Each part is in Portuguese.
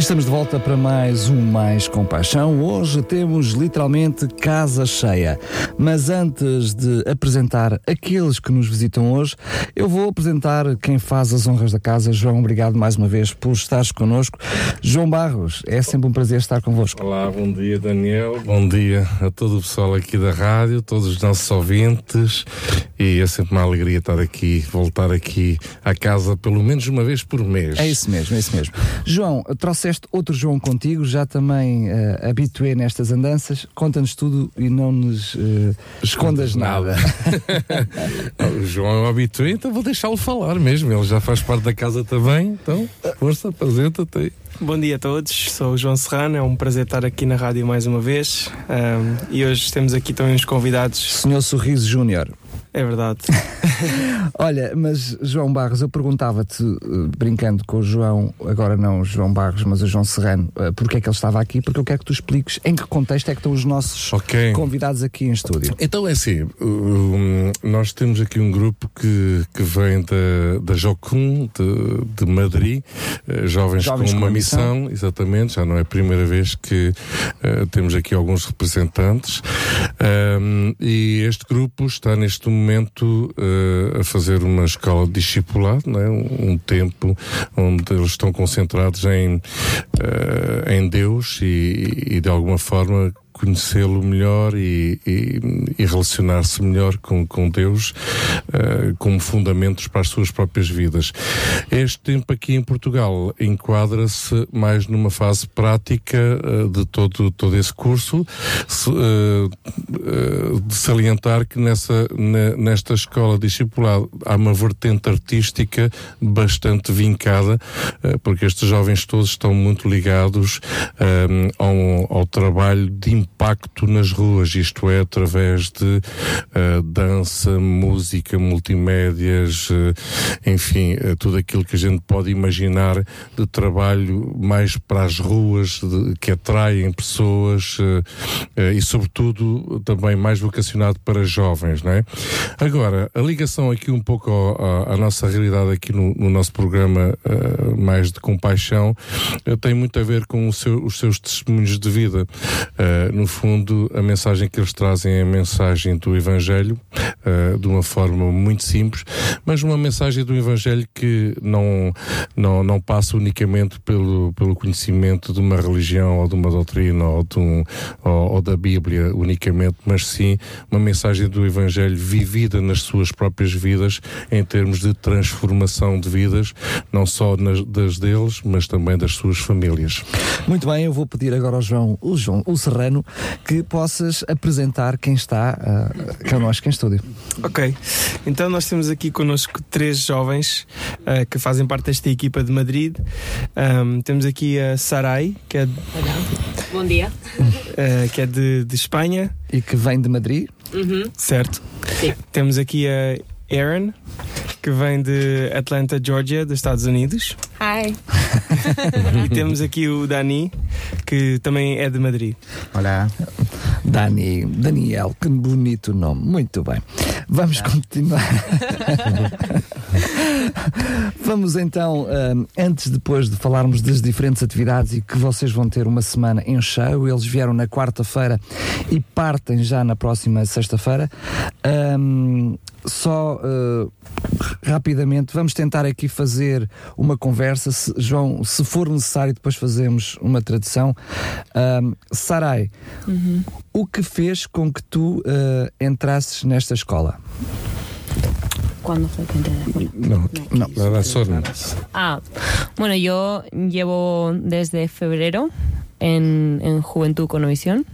Estamos de volta para mais um Mais Compaixão. Hoje temos literalmente casa cheia. Mas antes de apresentar aqueles que nos visitam hoje, eu vou apresentar quem faz as honras da casa. João, obrigado mais uma vez por estares connosco. João Barros, é sempre um prazer estar convosco. Olá, bom dia Daniel, bom dia a todo o pessoal aqui da rádio, todos os nossos ouvintes e é sempre uma alegria estar aqui, voltar aqui à casa pelo menos uma vez por mês. É isso mesmo, é isso mesmo. João, trouxeste outro João contigo, já também uh, habitué nestas andanças. Conta-nos tudo e não nos uh, escondas nada. nada. o João é um habitué, então vou deixá-lo falar mesmo. Ele já faz parte da casa também. Então, força, apresenta-te aí. Bom dia a todos, sou o João Serrano, é um prazer estar aqui na rádio mais uma vez um, e hoje temos aqui também uns convidados. Senhor Sorriso Júnior. É verdade. Olha, mas João Barros, eu perguntava-te, brincando com o João, agora não o João Barros, mas o João Serrano, porque é que ele estava aqui, porque eu quero que tu expliques em que contexto é que estão os nossos okay. convidados aqui em estúdio. Então é assim, nós temos aqui um grupo que, que vem da, da Jocum, de, de Madrid, jovens, jovens com uma missão. missão, exatamente, já não é a primeira vez que uh, temos aqui alguns representantes, um, e este grupo está neste momento momento uh, a fazer uma escola de discipulado, né? um, um tempo onde eles estão concentrados em, uh, em Deus e, e de alguma forma conhecê-lo melhor e, e, e relacionar-se melhor com, com Deus uh, como fundamentos para as suas próprias vidas. Este tempo aqui em Portugal enquadra-se mais numa fase prática uh, de todo, todo esse curso, se, uh, de salientar que nessa, nesta escola discipulada há uma vertente artística bastante vincada, porque estes jovens todos estão muito ligados ao, ao trabalho de impacto nas ruas, isto é, através de uh, dança, música, multimédias, uh, enfim, uh, tudo aquilo que a gente pode imaginar de trabalho mais para as ruas, de, que atraem pessoas e, sobretudo, também mais vocacionado para jovens, não é? Agora, a ligação aqui um pouco à nossa realidade aqui no, no nosso programa mais de compaixão tem muito a ver com seu, os seus testemunhos de vida. No fundo, a mensagem que eles trazem é a mensagem do Evangelho, uh, de uma forma muito simples, mas uma mensagem do Evangelho que não, não, não passa unicamente pelo, pelo conhecimento de uma religião ou de uma doutrina ou, de um, ou, ou da Bíblia unicamente, mas sim uma mensagem do Evangelho vivida nas suas próprias vidas em termos de transformação de vidas, não só nas, das deles, mas também das suas famílias. Muito bem, eu vou pedir agora ao João, o João, o Serrano, que possas apresentar quem está uh, connosco em estúdio. Ok, então nós temos aqui connosco três jovens uh, que fazem parte desta equipa de Madrid. Um, temos aqui a Sarai, que é. Bom dia. Uh, que é de, de Espanha. E que vem de Madrid. Uhum. Certo. Sim. Temos aqui a Aaron, que vem de Atlanta, Georgia, dos Estados Unidos. Hi. e temos aqui o Dani, que também é de Madrid. Olá. Dani, Daniel, que bonito nome. Muito bem. Vamos continuar. Vamos então, uh, antes depois de falarmos das diferentes atividades e que vocês vão ter uma semana em cheio, eles vieram na quarta-feira e partem já na próxima sexta-feira. Um, só uh, rapidamente vamos tentar aqui fazer uma conversa. Se, João, se for necessário, depois fazemos uma tradução. Um, Sarai, uhum. o que fez com que tu uh, entrasses nesta escola? ¿Cuándo fue que entré No, no, la razón. Ah, bueno, yo llevo desde febrero en, en Juventud con Visión.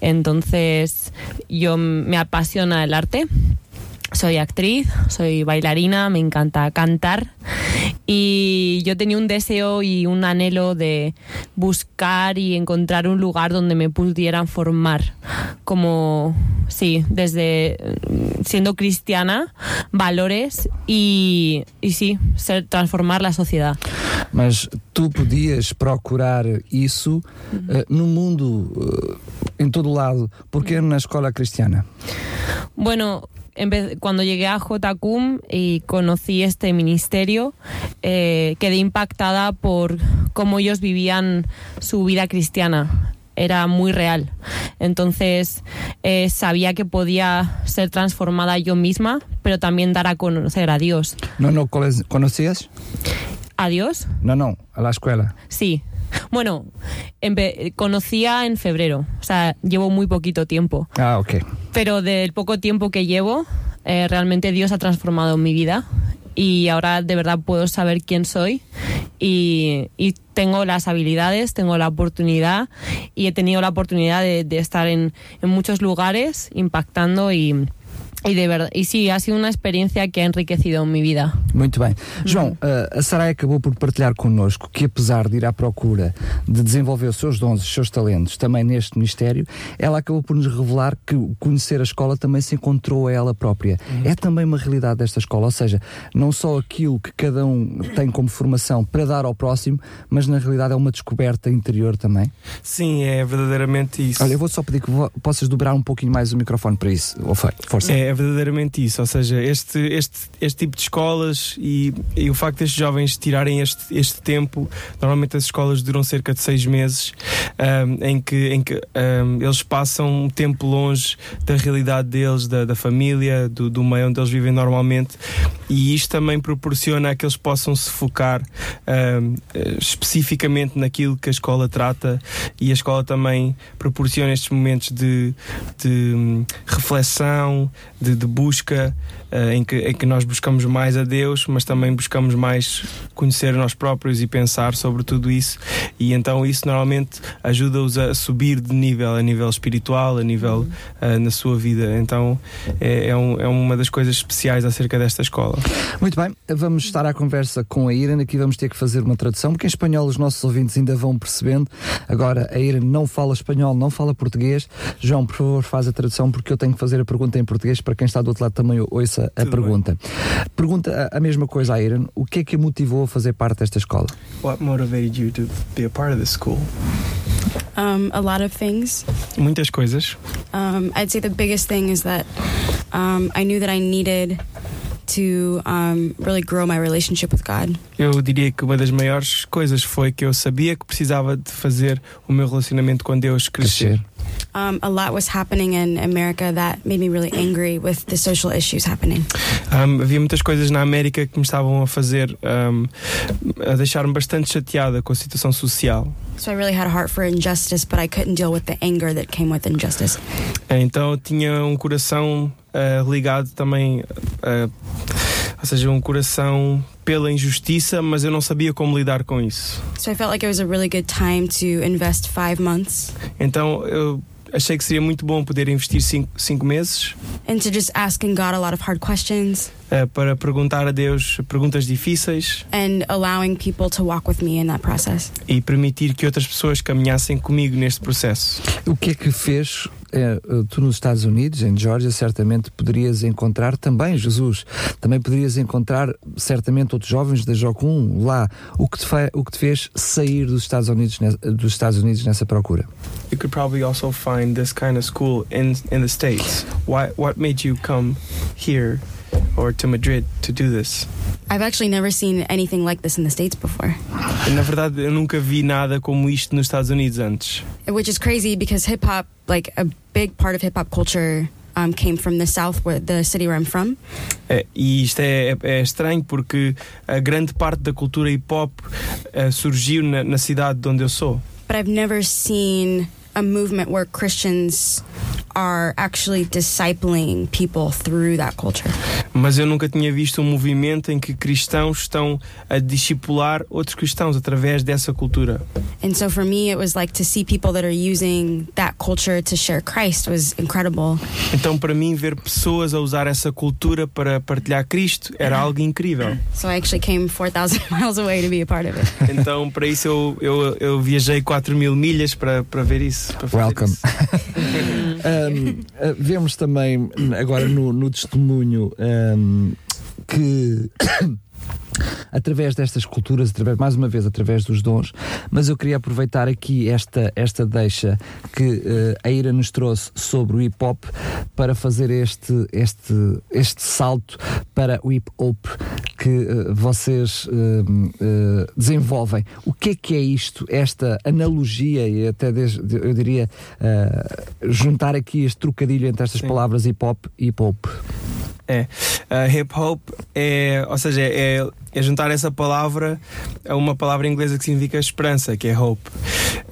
Entonces, yo me apasiona el arte soy actriz, soy bailarina, me encanta cantar y yo tenía un deseo y un anhelo de buscar y encontrar un lugar donde me pudieran formar como, sí, desde mm, siendo cristiana, valores y, y sí, ser, transformar la sociedad. Mas tu podias procurar isso uh, no mundo, uh, em todo lado, porque na escola cristiana? Bueno, cuando llegué a JCUM y conocí este ministerio, eh, quedé impactada por cómo ellos vivían su vida cristiana. Era muy real. Entonces eh, sabía que podía ser transformada yo misma, pero también dar a conocer a Dios. ¿No, no conocías? ¿A Dios? No, no, a la escuela. Sí, bueno, conocía en febrero, o sea, llevo muy poquito tiempo. Ah, ok. Pero del poco tiempo que llevo, eh, realmente Dios ha transformado mi vida y ahora de verdad puedo saber quién soy y, tengo las habilidades, tengo la oportunidad y he tenido la oportunidad de, estar en, en muchos lugares impactando y E de verdade, e sim, ha sido uma experiência que ha enriquecido minha vida. Muito bem. João, uh, a Sarai acabou por partilhar connosco que, apesar de ir à procura de desenvolver os seus dons, os seus talentos também neste ministério, ela acabou por nos revelar que conhecer a escola também se encontrou a ela própria. Uhum. É também uma realidade desta escola, ou seja, não só aquilo que cada um tem como formação para dar ao próximo, mas na realidade é uma descoberta interior também. Sim, é verdadeiramente isso. Olha, eu vou só pedir que possas dobrar um pouquinho mais o microfone para isso. Força. É, é verdadeiramente isso, ou seja, este, este, este tipo de escolas e, e o facto destes jovens tirarem este, este tempo, normalmente as escolas duram cerca de seis meses, um, em que, em que um, eles passam um tempo longe da realidade deles, da, da família, do, do meio onde eles vivem normalmente, e isto também proporciona que eles possam se focar um, especificamente naquilo que a escola trata, e a escola também proporciona estes momentos de, de hum, reflexão, de, de busca em, que, em que nós buscamos mais a Deus, mas também buscamos mais conhecer nós próprios e pensar sobre tudo isso. E então isso normalmente ajuda-os a subir de nível, a nível espiritual, a nível uh, na sua vida. Então é, é, um, é, uma das coisas especiais acerca desta escola. Muito bem, vamos estar à conversa com a Irene. Aqui vamos ter que fazer uma tradução, porque em espanhol os nossos ouvintes ainda vão percebendo. Agora a Irene não fala espanhol, não fala português. João, por favor, faz a tradução, porque eu tenho que fazer a pergunta em português para quem está do outro lado também ouça a Tudo pergunta. Bem. Pergunta a, a, mesma coisa à Irene: o que é que a motivou a fazer parte desta escola? What motivated you to be a part of this school? Um, a lot of things. Muitas coisas. Um, I'd say the biggest thing is that um, I knew that I needed to um, really grow my relationship with God. Eu diria que uma das maiores coisas foi que eu sabia que precisava de fazer o meu relacionamento com Deus crescer. crescer. Um, a lot was happening in America that made me really angry with the social issues happening. Um, havia muitas coisas na América que me estavam a fazer um, a deixar-me bastante chateada com a situação social. So I really had a heart for injustice, but I couldn't deal with the anger that came with injustice. Então tinha um coração uh, ligado também, uh, ou seja, um coração pela injustiça, mas eu não sabia como lidar com isso. So I felt like it was a really good time to invest five months. Então eu achei que seria muito bom poder investir cinco, cinco meses. And to just asking God a lot of hard questions. Uh, para perguntar a Deus perguntas difíceis. And allowing people to walk with me in that process. E permitir que outras pessoas caminhassem comigo neste processo. O que é que fez é, tu nos Estados Unidos, em Georgia, certamente poderias encontrar também Jesus, também poderias encontrar certamente outros jovens da Jocum lá. O que te, fe, o que te fez sair dos Estados Unidos dos Estados Unidos nessa procura? You could probably also find this kind of school in in the states. Why what made you come here or to Madrid to do this. I've actually never seen anything like this in the States before. Na verdade, eu nunca vi nada como isto nos Estados Unidos antes. Which is crazy because hip hop, like a big part of hip hop culture, um, came from the South, where the city where I'm from. É, e isto é, é, estranho porque a grande parte da cultura hip hop uh, surgiu na, na cidade de onde eu sou. But I've never seen a movement where Christians are actually discipling people through that culture. Mas eu nunca tinha visto um movimento em que cristãos estão a discipular outros cristãos através dessa cultura. And so for me it was like to see people that are using that culture to share Christ was incredible. Então para mim ver pessoas a usar essa cultura para partilhar Cristo era algo incrível. So I actually came 4000 miles away to be a part of it. Então para isso eu eu, eu viajei 4 mil milhas para para ver isso. Para Welcome. um, uh, vemos também agora no, no testemunho um, que através destas culturas, através, mais uma vez através dos dons, mas eu queria aproveitar aqui esta, esta deixa que uh, a Ira nos trouxe sobre o hip hop para fazer este, este, este salto para o hip hop que uh, vocês uh, desenvolvem. O que é que é isto, esta analogia e até desde, eu diria juntar aqui este trocadilho entre estas Sim. palavras hip hop e hip hop? É. Hip hop é, ou seja, é, é juntar essa palavra a uma palavra inglesa que significa esperança, que é hope.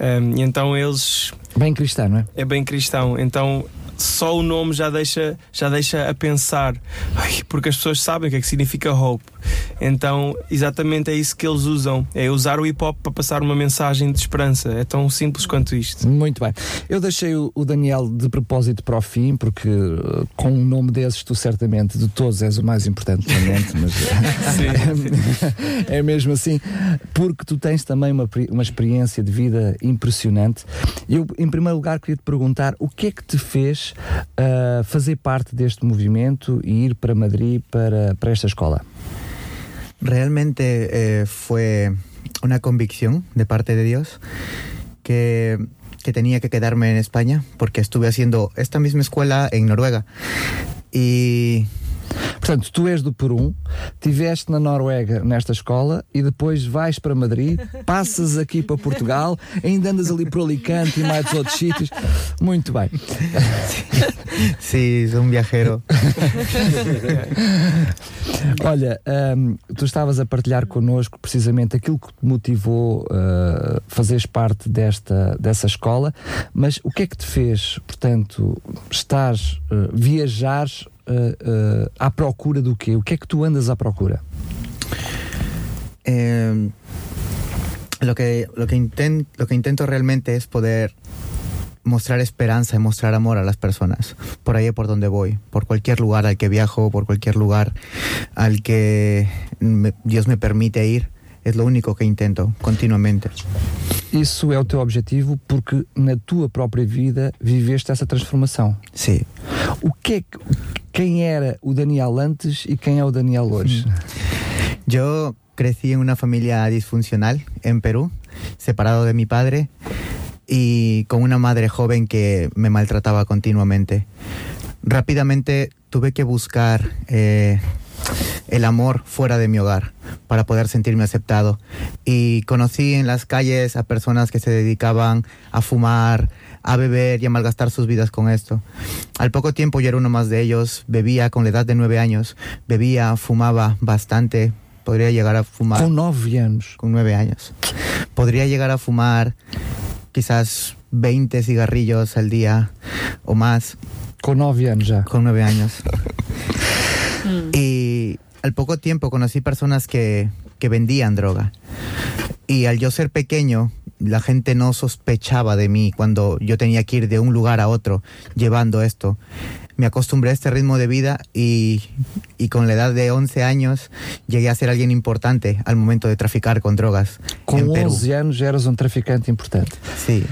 Um, e então eles. Bem cristão, não é? É bem cristão. Então só o nome já deixa, já deixa a pensar, porque as pessoas sabem o que é que significa hope. Então, exatamente é isso que eles usam: é usar o hip hop para passar uma mensagem de esperança. É tão simples quanto isto. Muito bem. Eu deixei o Daniel de propósito para o fim, porque uh, com um nome desses, tu certamente de todos és o mais importante, mas é, é mesmo assim, porque tu tens também uma, uma experiência de vida impressionante. Eu, em primeiro lugar, queria te perguntar o que é que te fez uh, fazer parte deste movimento e ir para Madrid para, para esta escola? Realmente eh, fue una convicción de parte de Dios que, que tenía que quedarme en España porque estuve haciendo esta misma escuela en Noruega. Y Portanto, tu és do Peru, estiveste na Noruega nesta escola e depois vais para Madrid, passas aqui para Portugal, ainda andas ali por Alicante e mais outros sítios. Muito bem. Sim, sou um viajero. Olha, um, tu estavas a partilhar connosco precisamente aquilo que te motivou a uh, fazeres parte desta, dessa escola, mas o que é que te fez, portanto, estás, uh, viajares uh, uh, à procura do quê? O que é que tu andas à procura? Eh, lo que lo que intent, lo que intento realmente es poder mostrar esperanza y mostrar amor a las personas por ahí por donde voy por cualquier lugar al que viajo por cualquier lugar al que me, Dios me permite ir é o único que intento continuamente. Isso é o teu objetivo porque na tua própria vida viveste essa transformação. Sim. O que é quem era o Daniel antes e quem é o Daniel hoje? Eu cresci em uma família disfuncional em Peru, separado de mi padre e com uma madre joven que me maltrataba continuamente. Rápidamente tuve que buscar eh, el amor fuera de mi hogar para poder sentirme aceptado. Y conocí en las calles a personas que se dedicaban a fumar, a beber y a malgastar sus vidas con esto. Al poco tiempo yo era uno más de ellos, bebía con la edad de nueve años, bebía, fumaba bastante, podría llegar a fumar... Con nueve años. Con nueve años. Podría llegar a fumar quizás 20 cigarrillos al día o más. Con nueve años ya. Con nueve años. Y al poco tiempo conocí personas que, que vendían droga. Y al yo ser pequeño, la gente no sospechaba de mí cuando yo tenía que ir de un lugar a otro llevando esto. Me acostumbré a este ritmo de vida y, y, con la edad de 11 años llegué a ser alguien importante al momento de traficar con drogas. Con 11 años eras un traficante importante. Sí.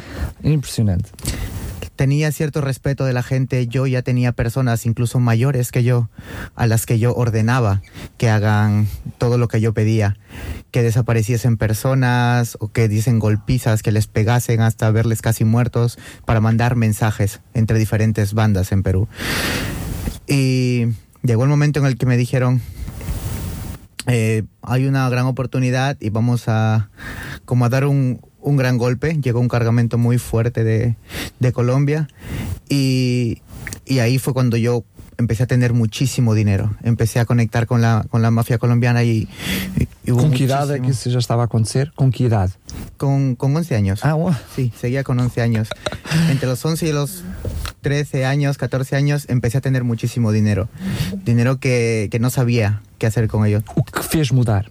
Impresionante tenía cierto respeto de la gente, yo ya tenía personas incluso mayores que yo, a las que yo ordenaba que hagan todo lo que yo pedía, que desapareciesen personas o que dicen golpizas, que les pegasen hasta verles casi muertos para mandar mensajes entre diferentes bandas en Perú. Y llegó el momento en el que me dijeron, eh, hay una gran oportunidad y vamos a como a dar un, un gran golpe. Llegó un cargamento muy fuerte de, de Colombia y, y ahí fue cuando yo empecé a tener muchísimo dinero. Empecé a conectar con la, con la mafia colombiana y, y hubo Com que isso já estava a acontecer? Com que idade? Con, con 11 años. Ah. Sí, seguía con 11 años. Entre los 11 y los 13 años, 14 años, empecé a tener muchísimo dinero. Dinero que, que no sabía qué hacer con ello. O que fez mudar?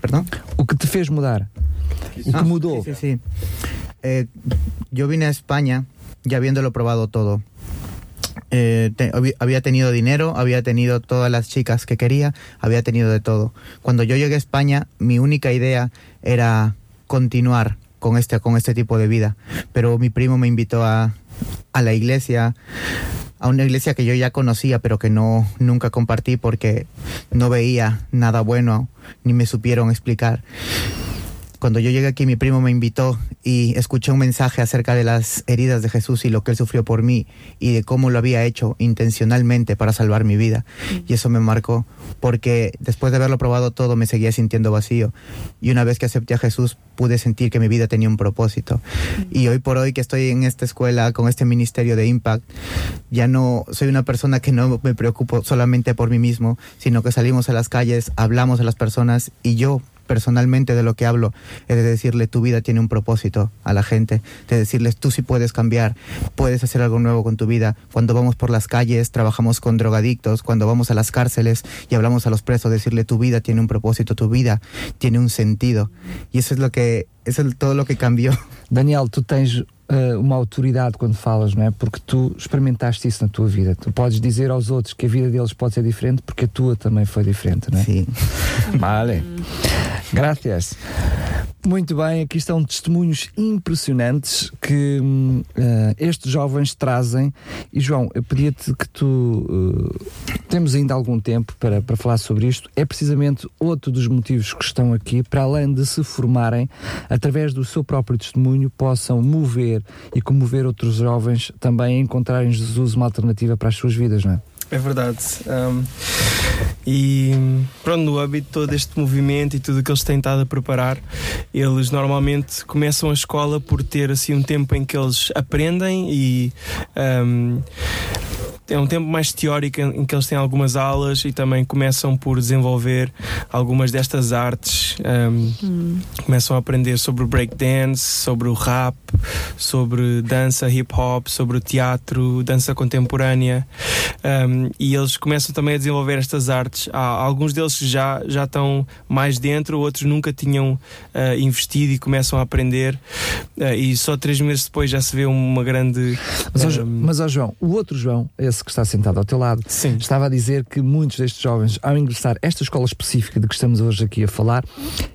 ¿Perdón? O que te fez mudar? Que Ah, mudou? Sí, sí, sí. Eh, yo vine a España ya habiéndolo probado todo. Eh, te- había tenido dinero, había tenido todas las chicas que quería, había tenido de todo. Cuando yo llegué a España, mi única idea era continuar con este, con este tipo de vida. Pero mi primo me invitó a, a la iglesia, a una iglesia que yo ya conocía, pero que no nunca compartí porque no veía nada bueno, ni me supieron explicar cuando yo llegué aquí mi primo me invitó y escuché un mensaje acerca de las heridas de Jesús y lo que él sufrió por mí y de cómo lo había hecho intencionalmente para salvar mi vida. Y eso me marcó porque después de haberlo probado todo me seguía sintiendo vacío y una vez que acepté a Jesús pude sentir que mi vida tenía un propósito. Y hoy por hoy que estoy en esta escuela con este ministerio de Impact, ya no soy una persona que no me preocupo solamente por mí mismo, sino que salimos a las calles, hablamos a las personas y yo personalmente de lo que hablo es de decirle tu vida tiene un propósito a la gente, de decirles tú sí puedes cambiar, puedes hacer algo nuevo con tu vida. Cuando vamos por las calles, trabajamos con drogadictos, cuando vamos a las cárceles y hablamos a los presos, decirle tu vida tiene un propósito, tu vida tiene un sentido. Y eso es lo que, eso es todo lo que cambió. Daniel, tu tens eh, uma autoridade quando falas, não é? Porque tu experimentaste isso na tua vida. Tu podes dizer aos outros que a vida deles pode ser diferente porque a tua também foi diferente, não é? Sim. Vale. Gracias. Muito bem, aqui estão testemunhos impressionantes que eh, estes jovens trazem. E João, eu pedia-te que tu. eh, temos ainda algum tempo para, para falar sobre isto. É precisamente outro dos motivos que estão aqui, para além de se formarem, através do seu próprio testemunho, possam mover e comover outros jovens também a encontrarem em Jesus uma alternativa para as suas vidas, não é? É verdade. Um, e pronto, no âmbito de todo este movimento e tudo o que eles têm estado a preparar, eles normalmente começam a escola por ter assim um tempo em que eles aprendem e um, é um tempo mais teórico em que eles têm algumas aulas e também começam por desenvolver algumas destas artes. um, Começam a aprender sobre o breakdance, sobre o rap, sobre dança hip hop, sobre o teatro, dança contemporânea. Um, e eles começam também a desenvolver estas artes. Há alguns deles que já, já estão mais dentro, outros nunca tinham uh, investido e começam a aprender. Uh, e só três meses depois já se vê uma grande. Mas, um, mas ó João, o outro João, esse que está sentado ao teu lado, estava a dizer que muitos destes jovens, ao ingressar esta escola específica de que estamos hoje aqui a falar,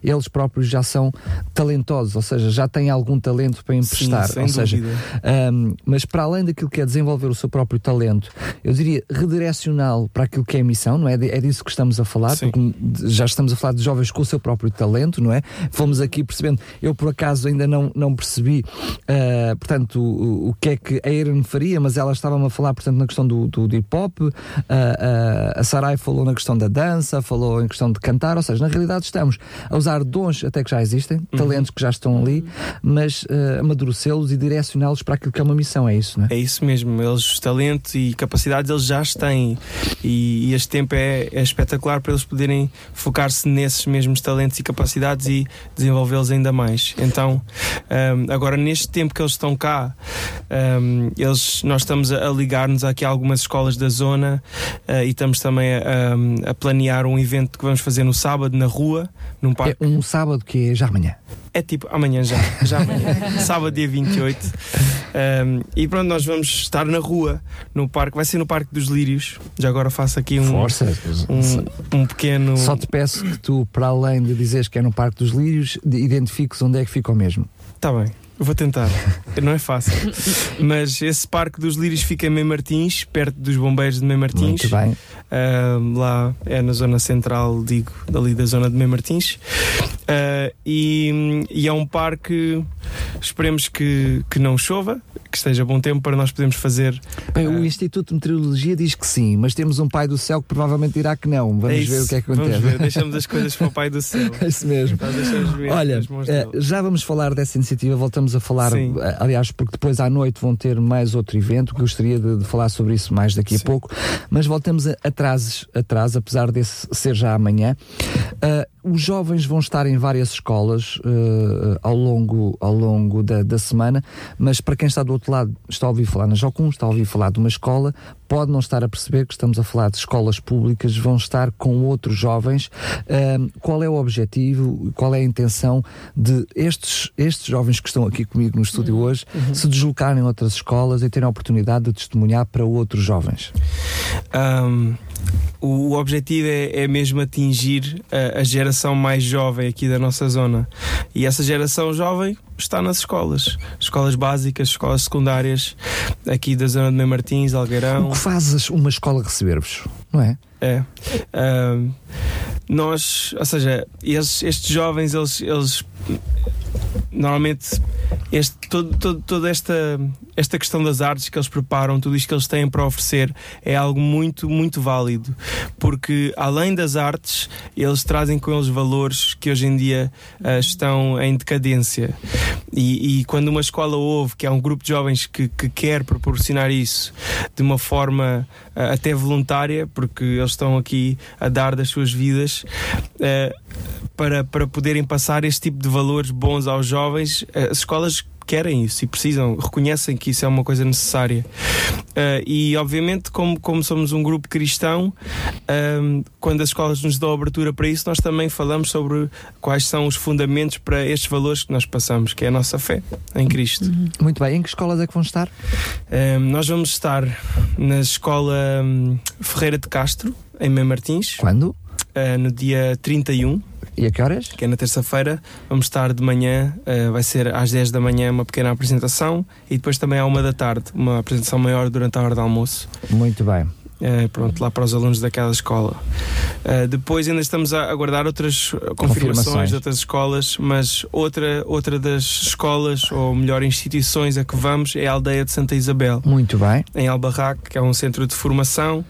eles próprios já são talentosos, ou seja, já têm algum talento para emprestar. sem ou seja, um, mas para além daquilo que é desenvolver o seu próprio talento, eu diria redirecioná-lo para aquilo que é a missão, não é? É disso que estamos a falar, Sim. porque já estamos a falar de jovens com o seu próprio talento, não é? Fomos aqui percebendo, eu por acaso ainda não, não percebi, ah, portanto, o, o que é que a Erin faria, mas ela estava-me a falar, portanto, na questão do, do, do hip hop, ah, ah, a Sarai falou na questão da dança, falou em questão de cantar, ou seja, na realidade estamos a usar dons até que já existem, talentos que já estão ali, mas ah, amadurecê-los e direcioná-los para aquilo que é uma missão, é isso, não é? É isso mesmo, eles, os talentos e capacidades eles já os têm e, e este tempo é, é espetacular para eles poderem focar-se nesses mesmos talentos e capacidades e desenvolvê-los ainda mais. Então, hum, agora neste tempo que eles estão cá, hum, eles, nós estamos a, a ligar-nos aqui a algumas escolas da zona eh, e estamos também a, a planear um evento que vamos fazer no sábado na rua, num parque. É um sábado que é já amanhã. É tipo amanhã já, já amanhã, sábado dia 28. Um, e pronto, nós vamos estar na rua, no parque, vai ser no Parque dos Lírios. Já agora faço aqui um, Força. um, um pequeno. Só te peço que tu, para além de dizeres que é no Parque dos Lírios, de- identifiques onde é que fica o mesmo. Tá bem, vou tentar. Não é fácil. Mas esse Parque dos Lírios fica em Mem Martins, perto dos bombeiros de Mem Martins. Muito bem. Um, lá é na zona central, digo, dali da zona de Mem Martins. Uh, e, e é um parque, esperemos que, que não chova, que esteja bom tempo para nós podermos fazer. Bem, o Instituto de Meteorologia diz que sim, mas temos um pai do céu que provavelmente dirá que não. Vamos É isso, ver o que é que acontece. Vamos ver, deixamos as coisas para o Pai do céu. É isso mesmo. Olha, eh, já vamos falar dessa iniciativa, voltamos a falar, Sim. eh, aliás, porque depois à noite vão ter mais outro evento, gostaria de, de falar sobre isso mais daqui a pouco, mas voltamos atrás, atrás, apesar desse ser já amanhã. Eh, os jovens vão estar em várias escolas eh, ao longo, ao longo da, da semana, mas para quem está do outro lado, está a ouvir falar na Jocum, está a ouvir falar de uma escola, pode não estar a perceber que estamos a falar de escolas públicas, vão estar com outros jovens. Ahm, qual é o objetivo, qual é a intenção de estes, estes jovens que estão aqui comigo no estúdio hoje se deslocarem a outras escolas e terem a oportunidade de testemunhar para outros jovens? Um, o objetivo é, é mesmo atingir a, a geração mais jovem aqui da nossa zona. E essa geração jovem está nas escolas. Escolas básicas, escolas secundárias, aqui da zona de Mem Martins, Algueirão. O que faz uma escola receber-vos, não é? É. Um, nós, ou seja, estes, estes jovens, eles, eles normalmente este, todo, todo- toda esta, esta questão das artes que eles preparam, tudo isto que eles têm para oferecer é algo muito, muito válido. Porque além das artes, eles trazem com eles valores que hoje em dia ah, estão em decadência. E, e quando uma escola ouve que há um grupo de jovens que, que quer proporcionar isso de uma forma ah, até voluntária, porque eles estão aqui a dar das suas vidas, ah, para, para poderem passar este tipo de valores bons aos jovens, eh, as escolas querem isso e precisam, reconhecem que isso é uma coisa necessária. Eh, e obviamente, como, como somos um grupo cristão, ehm, quando as escolas nos dão abertura para isso, nós também falamos sobre quais são os fundamentos para estes valores que nós passamos, que é a nossa fé em Cristo. Muito bem, em que escolas é que vão estar? Ehm, nós vamos estar na escola hum, Ferreira de Castro, em Mem Martins. Quando? Eh, no dia 31. E a que horas? Que é na terça-feira. Vamos estar de manhã, eh, vai ser às 10 da manhã uma pequena apresentação e depois também à uma da tarde, uma apresentação maior durante a hora do almoço. Muito bem. Eh, pronto, lá para os alunos daquela escola. Eh, depois ainda estamos a aguardar outras confirmações Confirmações. de outras escolas, mas outra, outra das escolas, ou melhor, instituições a que vamos é a aldeia de Santa Isabel. Muito bem. Em Albarraque, que é um centro de formação,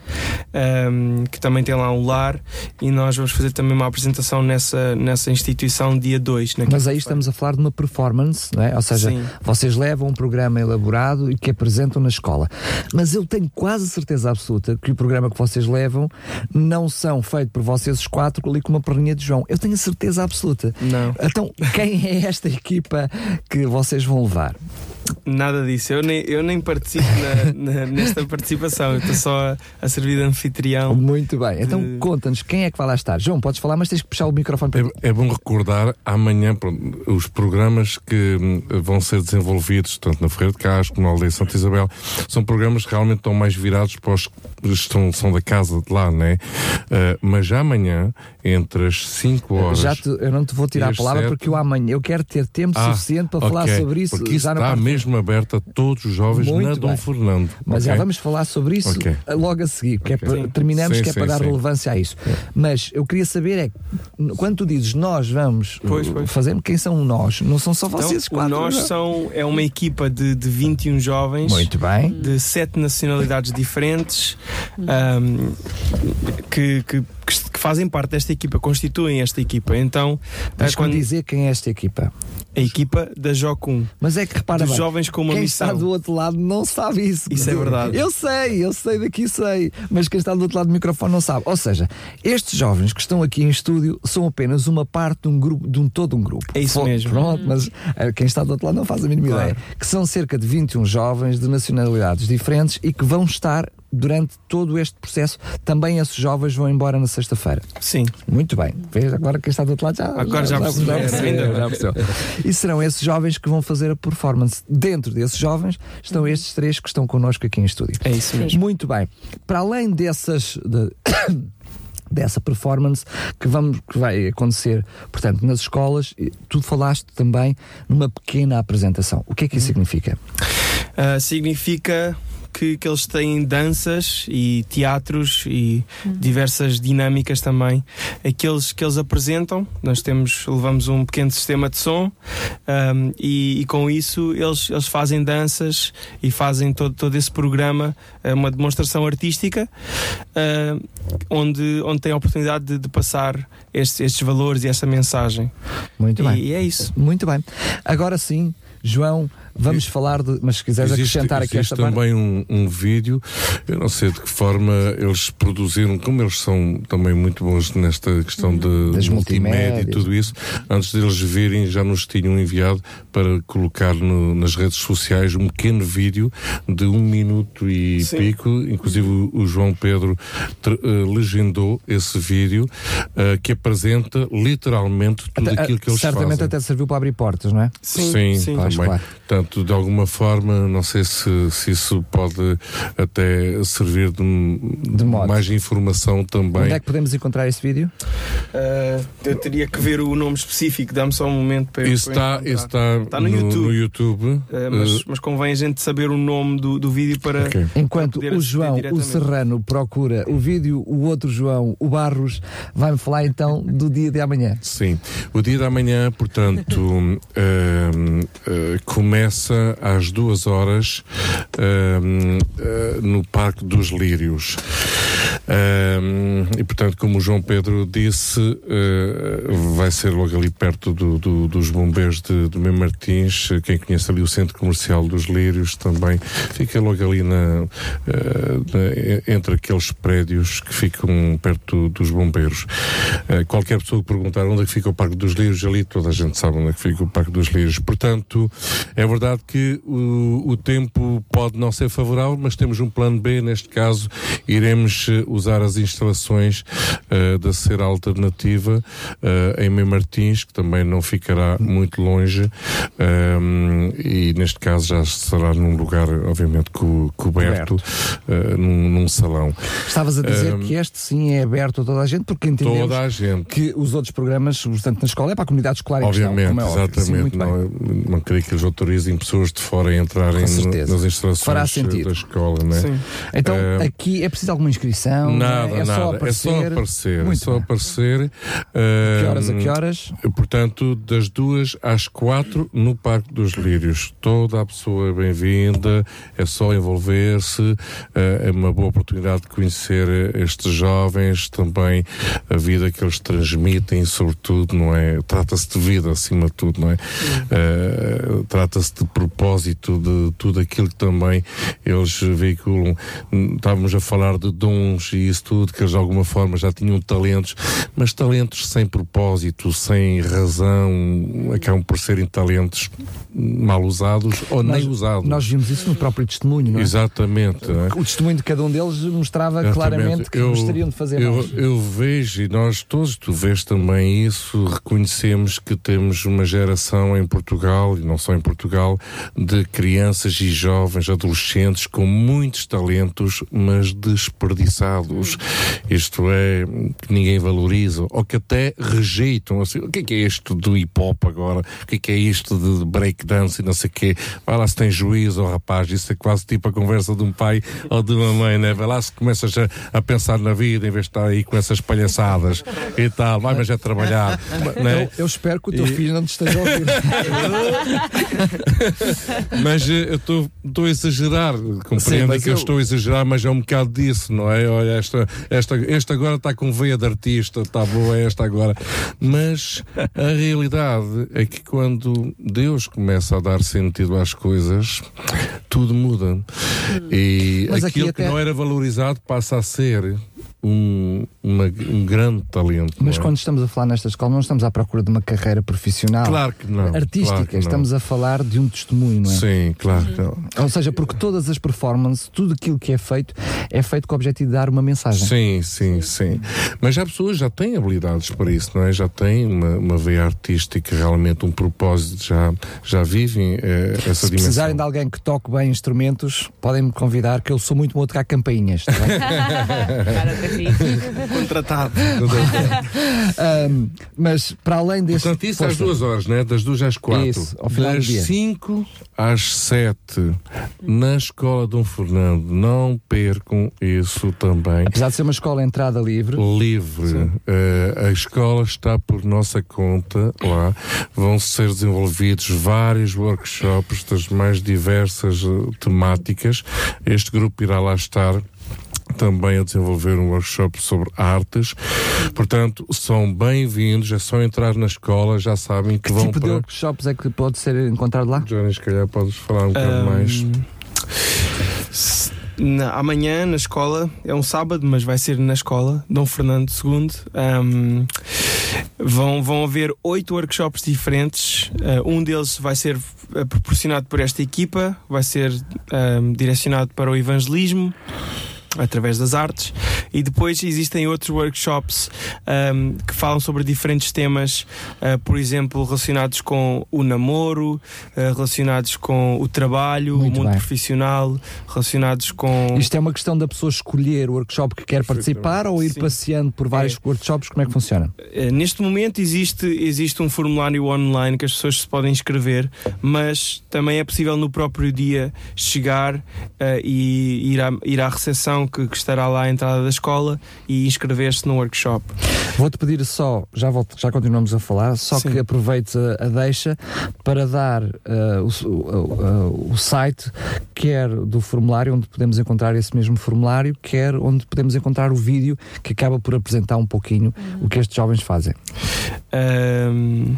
ehm, que também tem lá um lar, e nós vamos fazer também uma apresentação nessa, nessa instituição dia 2. Mas aí estamos a falar de uma performance, não é? ou seja, Sim. vocês levam um programa elaborado e que apresentam na escola. Mas eu tenho quase certeza absoluta que o programa que vocês levam não são feito por vocês os quatro ali com uma perninha de João. Eu tenho a certeza absoluta. Não. Então, quem é esta equipa que vocês vão levar? Nada disso, eu nem, eu nem participo na- na- nesta participação, eu estou só a, a servir de anfitrião. Muito bem, então conta-nos quem é que vai lá estar. João, podes falar, mas tens que puxar o microfone para É, é bom recordar amanhã pronto, os programas que hum, vão ser desenvolvidos, tanto na Ferreira de Castro como na Aldeia de Santa Isabel, são programas que realmente estão mais virados para os estão, são da casa de lá, né? Uh, mas já amanhã, entre as 5 horas. Já te- eu não te vou tirar a palavra sete- porque eu amanhã eu quero ter tempo Ah, suficiente para falar ok, sobre isso Porque isso já está mesmo aberto a todos os jovens Muito na Dom bem. Fernando. Mas já ok? vamos falar sobre isso Ok. logo a seguir, que é para, terminamos, Sim, que é sim, para dar sim. relevância a isso. Mas eu queria saber é, quando tu dizes nós vamos Pois, uh, pois. fazer, quem são nós? Não são só vocês Então, quatro. o nós não é? são, é uma equipa de, de 21 jovens. Muito bem. De sete nacionalidades diferentes ahm, que, que, que fazem parte desta equipa, constituem esta equipa. Então, eh, que me dizer quem é esta equipa. A equipa da Jocum. Mas é que repara Dos bem, jovens com uma quem missão. está do outro lado não sabe isso. Isso é verdade. Eu sei, eu sei daqui sei, mas quem está do outro lado do microfone não sabe. Ou seja, estes jovens que estão aqui em estúdio são apenas uma parte de um grupo, de um todo um grupo. É isso mesmo. Pronto, mas eh, quem está do outro lado não faz a mínima Claro. ideia. Que são cerca de 21 jovens de nacionalidades diferentes e que vão estar durante todo este processo. Também esses jovens vão embora na sexta-feira. Sim. Muito bem. Vês, agora quem está do outro lado já, Agora já percebi, ainda bem. já percebeu. E serão esses jovens que vão fazer a performance. Dentro desses jovens estão estes três que estão connosco aqui em estúdio. É isso mesmo. Muito bem. Para além dessas. de- dessa performance que, vamos, que vai acontecer, portanto, nas escolas, e tu falaste também numa pequena apresentação. O que é que isso significa? Uh, significa que, que eles têm danças e teatros e diversas dinâmicas também aqueles que eles apresentam. Nós temos, levamos um pequeno sistema de som um, e, e, com isso eles, eles fazem danças e fazem todo, todo esse programa, é uma demonstração artística uh, onde, onde tem a oportunidade de, de passar estes, estes, valores e essa mensagem. Muito e, bem. E é isso. Muito bem. Agora sim, João, vamos e, falar de. Mas se quiseres existe, acrescentar aqui esta parte. também um, um, vídeo, eu não sei de que forma eles produziram, como eles são também muito bons nesta questão de Das multimédia e tudo isso, antes deles virem já nos tinham enviado para colocar no, nas redes sociais um pequeno vídeo de um minuto e Sim. pico, inclusive o, João Pedro uh, legendou esse vídeo uh, que apresenta literalmente tudo até, aquilo que eles certamente fazem. Certamente até serviu para abrir portas, não é? Sim, sim, sim. também. Claro. Portanto, de alguma forma, não sei se, se isso pode até servir de, de mais informação também. Onde é que podemos encontrar esse vídeo? Uh, eu teria que ver o nome específico, dá-me só um momento para isso eu está, isso está, está no, no YouTube, no YouTube. Uh, mas, uh, mas, convém a gente saber o nome do, do vídeo para. Okay. Enquanto para o João, o Serrano, procura o vídeo, o outro João, o Barros, vai-me falar então do dia de amanhã. Sim, o dia de amanhã, portanto, começa às duas horas no Parque dos Lírios. E portanto, como o João Pedro disse, uh, vai ser logo ali perto do, do, dos bombeiros de, de Mem Martins. Quem conhece ali o centro comercial dos Lírios também fica logo ali na, uh, na, entre aqueles prédios que ficam perto dos bombeiros. Uh, qualquer pessoa que perguntar onde é que fica o Parque dos Lírios, ali toda a gente sabe onde é que fica o Parque dos Lírios. Portanto, é verdade que o, o tempo pode não ser favorável, mas temos um plano B. Neste caso, iremos usar as instalações uh, da Ser Alternativa uh, em Mem Martins, que também não ficará muito longe, um, e neste caso já será num lugar, obviamente, co coberto, uh, num, num, salão. Estavas a dizer um, que este sim é aberto a toda a gente, porque entendemos toda a gente. que os outros programas, portanto, na escola, é para a comunidade escolar Obviamente, questão, é exatamente. Sim, não, não queria que eles autorizem pessoas de fora a entrarem nas instalações da escola. Né? Sim. Então, aqui é preciso alguma inscrição? Nada, é nada. Só aparecer, é só aparecer. Muito é só bem. aparecer. De que horas a que horas? Portanto, das duas às quatro no Parque dos Lírios. Toda a pessoa é bem-vinda, é só envolver-se, é uma boa oportunidade de conhecer estes jovens, também a vida que eles transmitem, sobretudo, não é? Trata-se de vida acima de tudo, não é? Uh, Trata-se de propósito de tudo aquilo que também eles veiculam. Estávamos a falar de dons e isso tudo, que eles de alguma forma já tinham talentos, mas talentos sem propósito, sem razão, acabam por serem talentos mal usados ou nós, nem usados. Nós vimos isso no próprio testemunho, não é? Exatamente. O, o testemunho de cada um deles mostrava Exatamente. claramente que eu, gostariam de fazer eu, mais. eu vejo, e nós todos, tu vês também isso, reconhecemos que temos uma geração em Portugal, e não só em Portugal, de crianças e jovens, adolescentes com muitos talentos, mas desperdiçados. Isto é, que ninguém valoriza, ou que até rejeitam. Assim, o que é, que é isto do hip hop agora? O que é, que é isto de breakdance e não sei o quê? Vai lá se tem juízo, oh, rapaz. Isso é quase tipo a conversa de um pai ou de uma mãe, né? Vai lá se começas a, a pensar na vida em vez de estar aí com essas palhaçadas e tal. Vai, mas é trabalhar. né? eu, eu, espero que o teu e... filho não te esteja ouvir. mas eu estou a exagerar. Compreendo que eu... eu estou a exagerar, mas é um bocado disso, não é? Olha, esta, esta, esta agora está com veia de artista, está boa esta agora. Mas a realidade é que quando Deus começa a dar sentido às coisas, tudo muda. E Mas aquilo até... que não era valorizado passa a ser um, uma, um grande talento. Mas é? quando estamos a falar nesta escola, não estamos à procura de uma carreira profissional. Claro que não. Artística, claro que não. estamos a falar de um testemunho, não é? Sim, claro. Uhum. Ou seja, porque todas as performances, tudo aquilo que é feito, é feito com o objetivo de dar uma mensagem. Sim, sim, sim. Mas já pessoas já têm habilidades para isso, não é? Já têm uma, uma veia artística, realmente um propósito, já, já vivem eh, essa Se dimensão. precisarem de alguém que toque bem instrumentos, podem-me convidar, que eu sou muito bom a tocar campainhas. Tá Contratado. um, mas para além deste. Portanto, isso às duas horas, né? das duas às quatro. Isso, ao final das do dia. cinco às sete, na Escola Dom Fernando. Não percam isso também. Apesar de ser uma escola entrada livre. Livre. Eh, a escola está por nossa conta lá. Vão ser desenvolvidos vários workshops das mais diversas eh, temáticas. Este grupo irá lá estar também a desenvolver um workshop sobre artes. Portanto, são bem-vindos, é só entrar na escola, já sabem que, Que vão tipo de para... workshops é que pode ser encontrado lá? Johnny, se calhar podes falar um bocado mais. S- na- amanhã na escola, é um sábado, mas vai ser na escola, Dom Fernando II. Ahm, vão, vão haver oito workshops diferentes. Ah, um deles vai ser ah, proporcionado por esta equipa, vai ser ahm, direcionado para o evangelismo através das artes e depois existem outros workshops ahm, que falam sobre diferentes temas ah, por exemplo relacionados com o namoro ah, relacionados com o trabalho Muito o mundo bem. profissional relacionados com Isto é uma questão da pessoa escolher o workshop que quer participar ou ir Sim. passeando por vários workshops? Como é que funciona? Eh, Neste momento existe, existe um formulário online que as pessoas se podem inscrever, mas também é possível no próprio dia chegar eh, e ir à, ir à recepção que, que estará lá à entrada da escola e inscrever-se no workshop. Vou-te pedir só, já, volto, já continuamos a falar, só Sim. que aproveites a, a deixa para dar eh, o, o- o site, quer do formulário, onde podemos encontrar esse mesmo formulário, quer onde podemos encontrar o vídeo que acaba por apresentar um pouquinho o que estes jovens fazem. Ahm,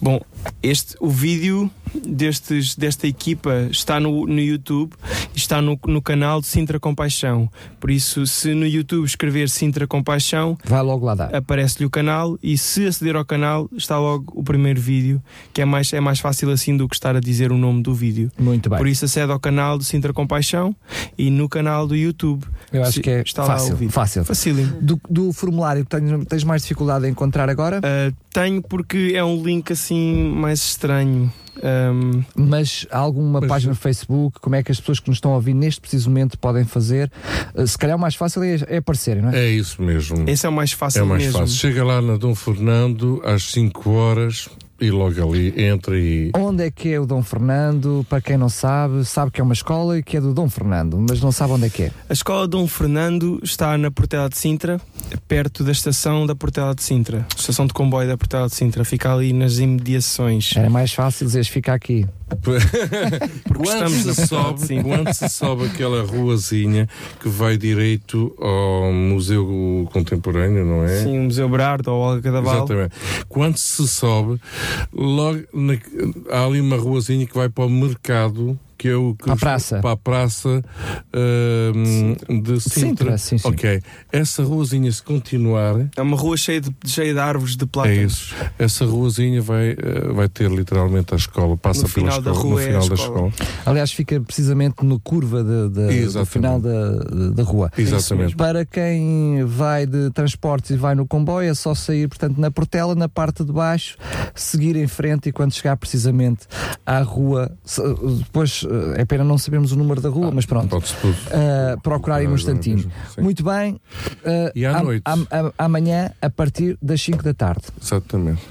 bom, este, o vídeo destes, desta equipa está no, no YouTube e está no, no canal de Sintra Compaixão. Por isso, se no YouTube escrever Sintra Compaixão, Vai logo lá dar. aparece-lhe o canal e se aceder ao canal está logo o primeiro vídeo, que é mais, é mais fácil assim do que estar a dizer o nome do vídeo. Muito bem. Por isso acede ao canal de Sintra Compaixão e no canal do YouTube. Eu acho se- que é está lá o fácil. vídeo. fácil. Facílimo. Do, do formulário que tens, tens mais dificuldade em encontrar agora, Uh, tenho porque é um link assim mais estranho. Um, mas há alguma Mas- página no Facebook, como é que as pessoas que nos estão a ouvir neste preciso momento podem fazer? Uh, se calhar o mais fácil é, é aparecerem, não é? É isso mesmo. esse é o mais fácil É mais mesmo. fácil. Chega lá na Dom Fernando às 5 horas e logo ali entra e. Onde é que é o Dom Fernando? Para quem não sabe, sabe que é uma escola e que é do Dom Fernando, mas não sabe onde é que é. A escola Dom Fernando está na Portela de Sintra, perto da estação da Portela de Sintra, estação de comboio da Portela de Sintra, fica ali nas imediações. Era mais fácil dizeres fica aqui. Porque Quando se, sobe, quando se sobe aquela ruazinha que vai direito ao Museu Contemporâneo, não é? Sim, o Museu Berardo ou Olga Cadaval. Exatamente. Quando se sobe, logo na- há ali uma ruazinha que vai para o mercado. Que é o que Para a praça. Para a praça ahm, de Sintra. Sintra, sim, sim. Ok. Essa ruazinha, se continuar, É uma rua cheia de, cheia de árvores de é plátanos. isso. Essa ruazinha vai, eh, vai ter literalmente a escola. Passa No pela final da escola. rua no é a final da escola. escola. Aliás, fica precisamente no curva de, de- do final da, da- rua. Exatamente. Para quem vai de transportes e vai no comboio, é só sair, portanto, na Portela, na parte de baixo, seguir em frente e quando chegar precisamente à rua, depois é pena não sabermos o número da rua, mas pronto. Uh, procurarem no Agora instantinho. Muito bem. Uh, E à am- noite? am- am- amanhã, a partir das 5 da tarde. Exatamente.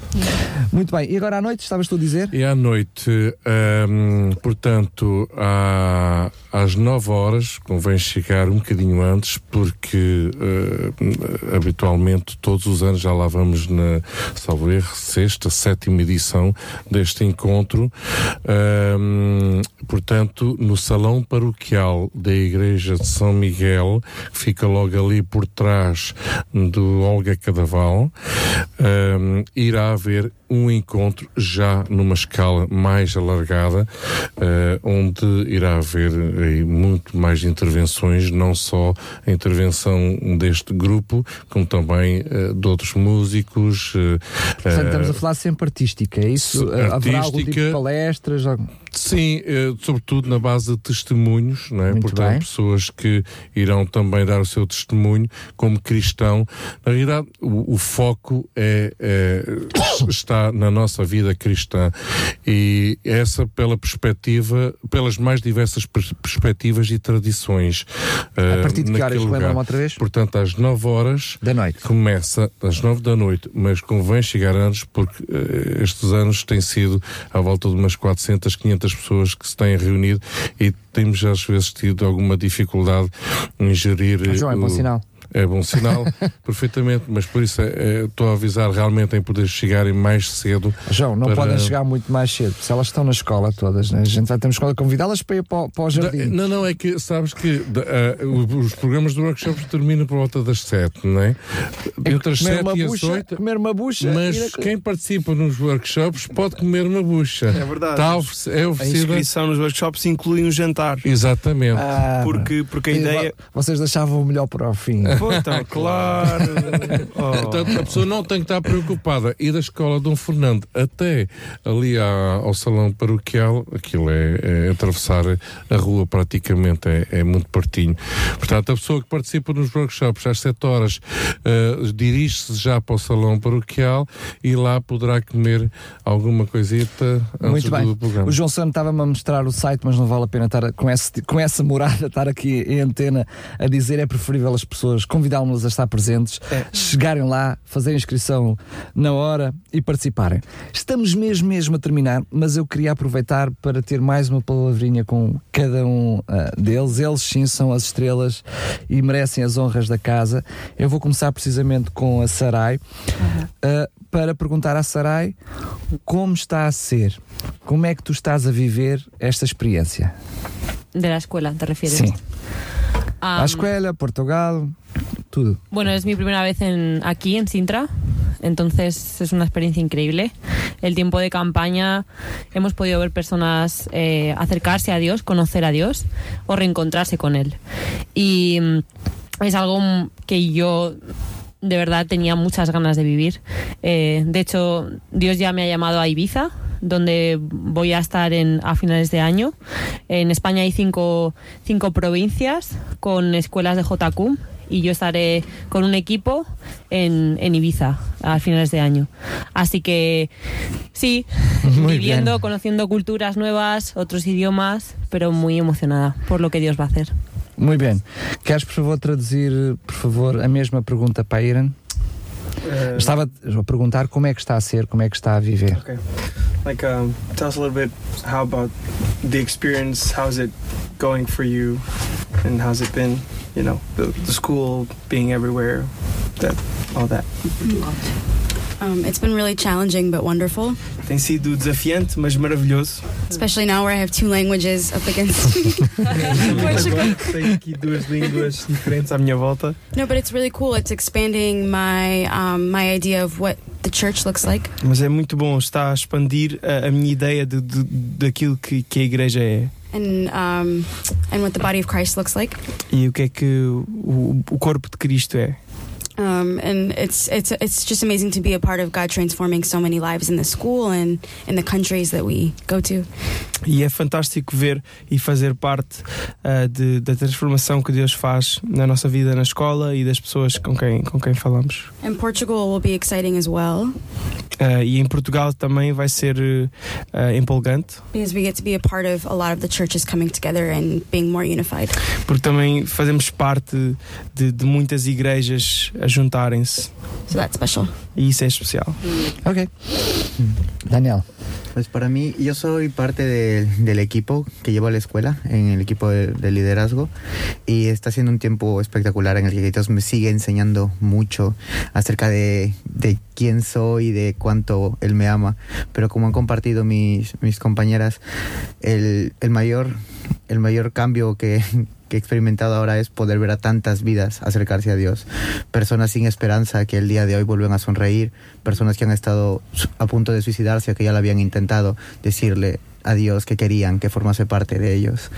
Muito bem. E agora à noite, estavas tu a dizer? E à noite, ahm, portanto, à- às 9 horas, convém chegar um bocadinho antes, porque ah, habitualmente, todos os anos, já lá vamos na, salvo erro, sexta, sétima edição deste encontro. Ahm, portanto, no Salão Paroquial da Igreja de São Miguel, que fica logo ali por trás do Olga Cadaval, ahm, irá haver um encontro já numa escala mais alargada, eh, onde irá haver aí muito mais intervenções, não só a intervenção deste grupo, como também eh, de outros músicos. eh, Portanto, eh, estamos a falar sempre artística, é isso? Uh, Haverá algum tipo de artística- palestras? algum- Sim, eh, sobretudo na base de testemunhos, não é? Muito Portanto, bem. pessoas que irão também dar o seu testemunho como cristão. Na realidade, o, o foco é, é- está está na nossa vida cristã. E essa pela perspectiva, pelas mais diversas perspectivas e tradições. A partir de que horas outra vez? Portanto, às 9 horas da noite. Começa às 9 da noite, mas convém chegar antes porque uh, estes anos têm sido à volta de umas 400, 500 pessoas que se têm reunido e temos às vezes tido alguma dificuldade em gerir. João, é bom sinal é bom sinal, perfeitamente, mas por isso é, estou é, a avisar realmente em poder chegarem mais cedo. João, não para... podem chegar muito mais cedo, se elas estão na escola todas, né? a gente vai ter escola convidá-las para ir para, para o jardim. Da, não, não, é que sabes que uh, os programas do workshop terminam por volta das 7, não é? é Entre as 7 e as 8. Comer uma bucha. Mas quem participa nos workshops pode comer uma bucha. É verdade. Tá, é oferecida... A inscrição nos workshops inclui um jantar. Exatamente. Ah, porque, porque a ideia. Vocês deixavam o melhor para o fim. então, claro. Oh. Portanto, a pessoa não tem que estar preocupada. E da escola Dom Fernando até ali ao salão paroquial, aquilo é, é atravessar a rua praticamente, é, é, muito pertinho. Portanto, a pessoa que participa nos workshops às 7 horas uh, dirige-se já para o salão paroquial e lá poderá comer alguma coisita antes muito bem. do programa. O João Santos estava-me a mostrar o site, mas não vale a pena estar com, esse, com essa morada, estar aqui em antena a dizer é preferível as pessoas convidá los a estar presentes, é. chegarem lá, fazerem inscrição na hora e participarem. Estamos mesmo, mesmo a terminar, mas eu queria aproveitar para ter mais uma palavrinha com cada um uh, deles. Eles sim são as estrelas e merecem as honras da casa. Eu vou começar precisamente com a Sarai. Uhum. Uh, para perguntar à Sarai como está a ser, como é que tu estás a viver esta experiência. De la escuela, te refieres? Sí. Um, a escuela, Portugal, Bueno, es mi primera vez aquí en Sintra, entonces es una experiencia increíble. El tiempo de campaña hemos podido ver personas eh, acercarse a Dios, conocer a Dios o reencontrarse con Él. Y mm, es algo que yo de verdad tenía muchas ganas de vivir. Eh, de hecho, Dios ya me ha llamado a Ibiza donde voy a estar a finales de año. En España hay cinco, cinco provincias con escuelas de JQ y yo estaré con un equipo en, en, Ibiza a finales de año. Así que sí, viviendo, conociendo culturas nuevas, otros idiomas, pero muy emocionada por lo que Dios va a hacer. Muy bien. ¿Quieres, por favor, traducir, por favor, a mesma pergunta para Irene? Uh, Estava a perguntar como é que está a ser, como é que está a viver. Okay. Like, um, tell us a little bit how about the experience. How's it going for you, and how's it been? You know, the, the school being everywhere, that all that. Um, it's been really challenging but wonderful. Tem sido desafiante, mas maravilhoso. Especially now where I have two languages up against me. Tenho aqui duas línguas diferentes à minha volta. No, but it's really cool. It's expanding my um, my idea of what the church looks like. Mas é muito bom, está a expandir a, a minha ideia de, de, daquilo que, que a igreja é. And, um, and what the body of Christ looks like. E o que é que o, o corpo de Cristo é. Um, and it's it's it's just amazing to be a part of God transforming so many lives in the school and in the countries that we go to. E é fantástico ver e fazer parte uh, de, da transformação que Deus faz na nossa vida na escola e das pessoas com quem com quem falamos. And Portugal will be exciting as well. Uh, e em Portugal também vai ser uh, empolgante. Because we get to be a part of a lot of the churches coming together and being more unified. Porque também fazemos parte de, de muitas igrejas a juntarem-se. So that's special. Y eso es especial. Ok. Daniel. Pues para mí, yo soy parte de, del equipo que llevo a la escuela, en el equipo de, de, liderazgo, y está siendo un tiempo espectacular en el que Dios me sigue enseñando mucho acerca de, quién soy y de cuánto Él me ama. Pero como han compartido mis, compañeras, el, mayor, el mayor cambio que, que he experimentado ahora es poder ver a tantas vidas acercarse a Dios. Personas sin esperanza que el día de hoy vuelven a sonreír, personas que han estado a punto de suicidarse, que ya lo habían intentado, decirle, a Dios que querían que formase parte de ellos.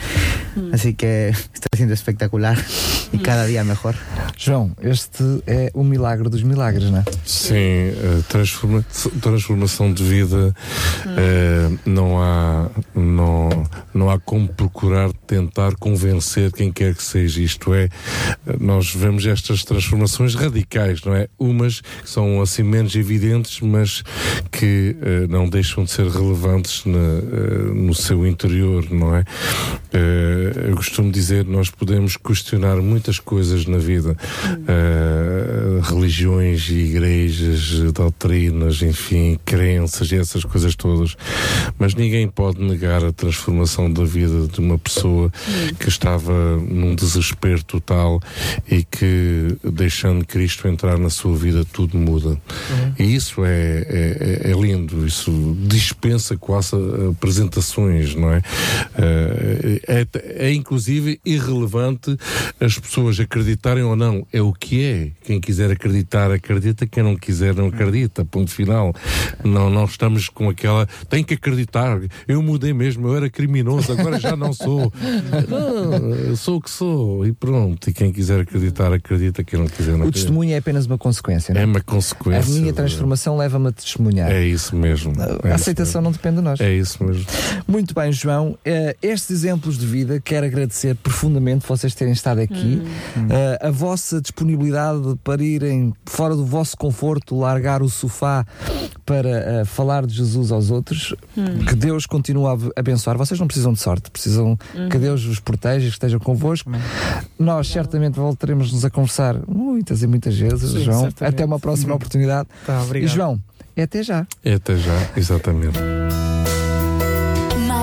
Mm. Así que está siendo espectacular y cada día mejor. João, este é o milagre dos milagres, não é? Sim, a transforma transformação de vida eh, não há não, não há como procurar tentar convencer quem quer que seja. Isto é, nós vemos estas transformações radicais, não é? Umas que são assim menos evidentes, mas que eh, não deixam de ser relevantes na, eh, no seu interior, não é? Eh, eu costumo dizer, nós podemos questionar muitas coisas na vida, eh, religiões e igrejas, doutrinas, enfim, crenças e essas coisas todas, mas ninguém pode negar a transformação da vida de uma pessoa que estava num desespero total e que, deixando Cristo entrar na sua vida, tudo muda. E isso é, é, é lindo, isso dispensa quase apresentações, não é? Eh, É, é inclusive irrelevante as pessoas acreditarem ou não, é o que é. Quem quiser acreditar, acredita, quem não quiser, não acredita. Ponto final. Não, não estamos com aquela. Tem que acreditar, eu mudei mesmo, eu era criminoso, agora já não sou. Não, eu sou o que sou e pronto. E quem quiser acreditar, acredita, quem não quiser, não O testemunho é apenas uma consequência, não É é? uma A consequência. minha transformação leva-me a testemunhar. É isso mesmo. É A isso aceitação não depende de nós. É isso mesmo. Muito bem, João. Eh, estes exemplos de vida, quero agradecer profundamente vocês terem estado aqui. Eh, a vossa disponibilidade para irem fora do vosso conforto, largar o sofá para eh, falar de Jesus aos outros. Que Deus continue a ab- abençoar. Vocês não precisam de sorte, precisam que Deus os proteja, que estejam convosco. Nós certamente voltaremos-nos a conversar muitas e muitas vezes, Sim, João. certamente. Até uma próxima oportunidade. Tá, E obrigado. João, é até já. É até já, exatamente.